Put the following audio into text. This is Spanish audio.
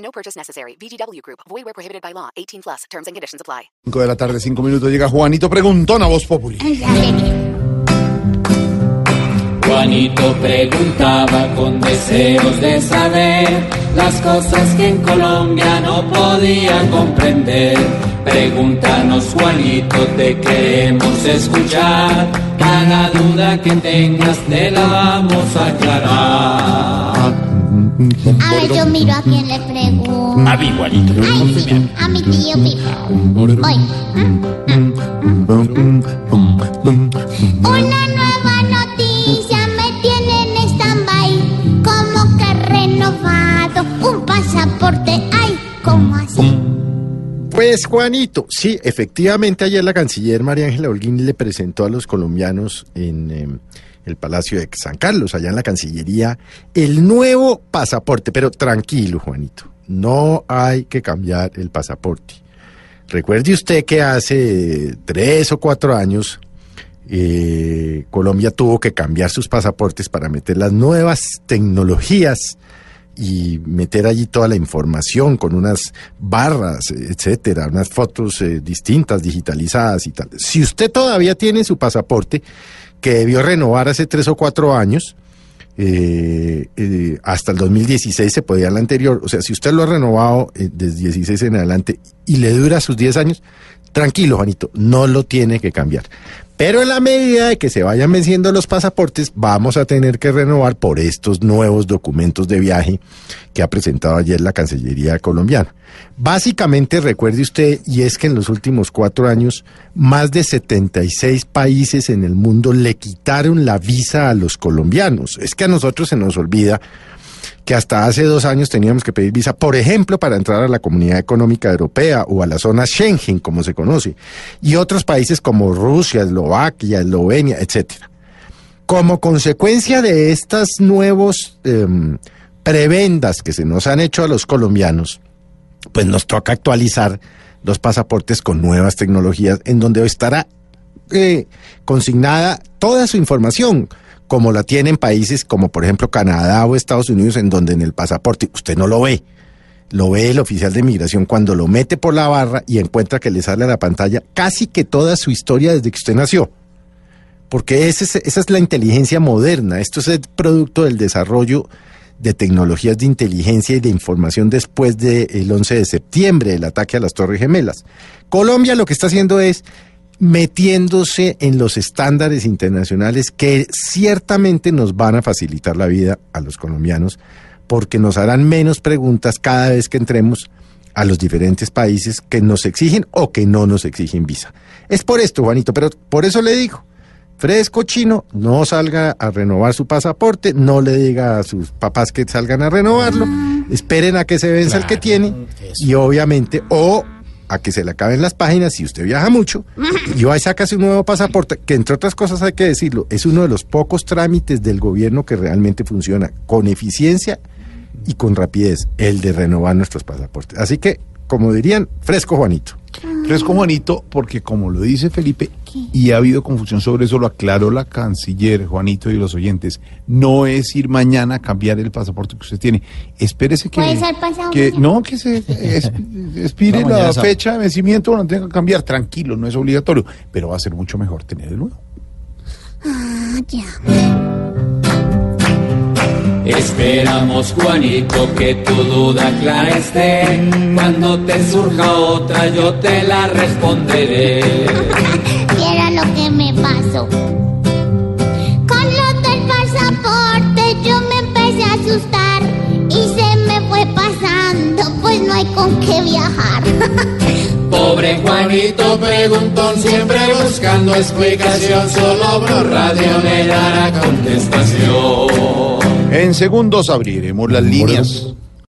No purchase necessary. VGW Group. Void where prohibited by law. 18 plus. Terms and conditions apply. 5 de la tarde, 5 minutos, llega Juanito Preguntón a Voz Populi. Juanito preguntaba con deseos de saber las cosas que en Colombia no podía comprender. Pregúntanos Juanito, te queremos escuchar. Cada duda que tengas te la vamos a aclarar. A ver, yo miro a quién le pregunto. A mí, Juanito. Ay, a mi tío Pipo. Voy. Una nueva noticia me tiene en stand-by. Como que renovado un pasaporte. Ay, ¿cómo así? Pues Juanito, sí, efectivamente ayer la canciller María Ángela Holguín le presentó a los colombianos en eh, el Palacio de San Carlos, allá en la Cancillería, el nuevo pasaporte. Pero tranquilo, Juanito, no hay que cambiar el pasaporte. Recuerde usted que hace tres o cuatro años eh, Colombia tuvo que cambiar sus pasaportes para meter las nuevas tecnologías y meter allí toda la información con unas barras, etcétera, unas fotos eh, distintas, digitalizadas y tal. Si usted todavía tiene su pasaporte, que debió renovar hace tres o cuatro años, eh, eh, hasta el 2016 se podía el anterior, o sea, si usted lo ha renovado eh, desde 16 en adelante y le dura sus 10 años, tranquilo, Juanito, no lo tiene que cambiar. Pero en la medida de que se vayan venciendo los pasaportes, vamos a tener que renovar por estos nuevos documentos de viaje que ha presentado ayer la Cancillería colombiana. Básicamente, recuerde usted, y es que en los últimos cuatro años, más de 76 países en el mundo le quitaron la visa a los colombianos. Es que a nosotros se nos olvida que hasta hace dos años teníamos que pedir visa, por ejemplo, para entrar a la Comunidad Económica Europea o a la zona Schengen, como se conoce, y otros países como Rusia, Eslovaquia, Eslovenia, etcétera. Como consecuencia de estas nuevos eh, prebendas que se nos han hecho a los colombianos, pues nos toca actualizar los pasaportes con nuevas tecnologías, en donde estará eh, consignada toda su información como la tienen países como por ejemplo Canadá o Estados Unidos, en donde en el pasaporte usted no lo ve. Lo ve el oficial de migración cuando lo mete por la barra y encuentra que le sale a la pantalla casi que toda su historia desde que usted nació. Porque esa es, la inteligencia moderna. Esto es el producto del desarrollo de tecnologías de inteligencia y de información después del 11 de septiembre, el ataque a las Torres Gemelas. Colombia lo que está haciendo es metiéndose en los estándares internacionales que ciertamente nos van a facilitar la vida a los colombianos porque nos harán menos preguntas cada vez que entremos a los diferentes países que nos exigen o que no nos exigen visa. Es por esto, Juanito, pero por eso le digo, fresco chino, no salga a renovar su pasaporte, no le diga a sus papás que salgan a renovarlo, esperen a que se venza el que tiene y obviamente, o a que se le acaben las páginas si usted viaja mucho y va y saca su nuevo pasaporte, que entre otras cosas hay que decirlo, es uno de los pocos trámites del gobierno que realmente funciona con eficiencia y con rapidez, el de renovar nuestros pasaportes. Así que, como dirían, fresco Juanito. Fresco Juanito, porque como lo dice Felipe, y ha habido confusión sobre eso, lo aclaró la canciller Juanito y los oyentes, no es ir mañana a cambiar el pasaporte que usted tiene. Espérese que... Puede ser pasado que mañana. no, que se es- expire No, la sabe. fecha de vencimiento, no tenga que cambiar, tranquilo, no es obligatorio, pero va a ser mucho mejor tener el nuevo. Ah, ya. Esperamos, Juanito, que tu duda clara esté. Cuando te surja otra, yo te la responderé. Con lo del pasaporte yo me empecé a asustar y se me fue pasando, pues no hay con qué viajar. Pobre Juanito preguntón, siempre buscando explicación. Solo Blue Radio le dará contestación. En segundos abriremos las líneas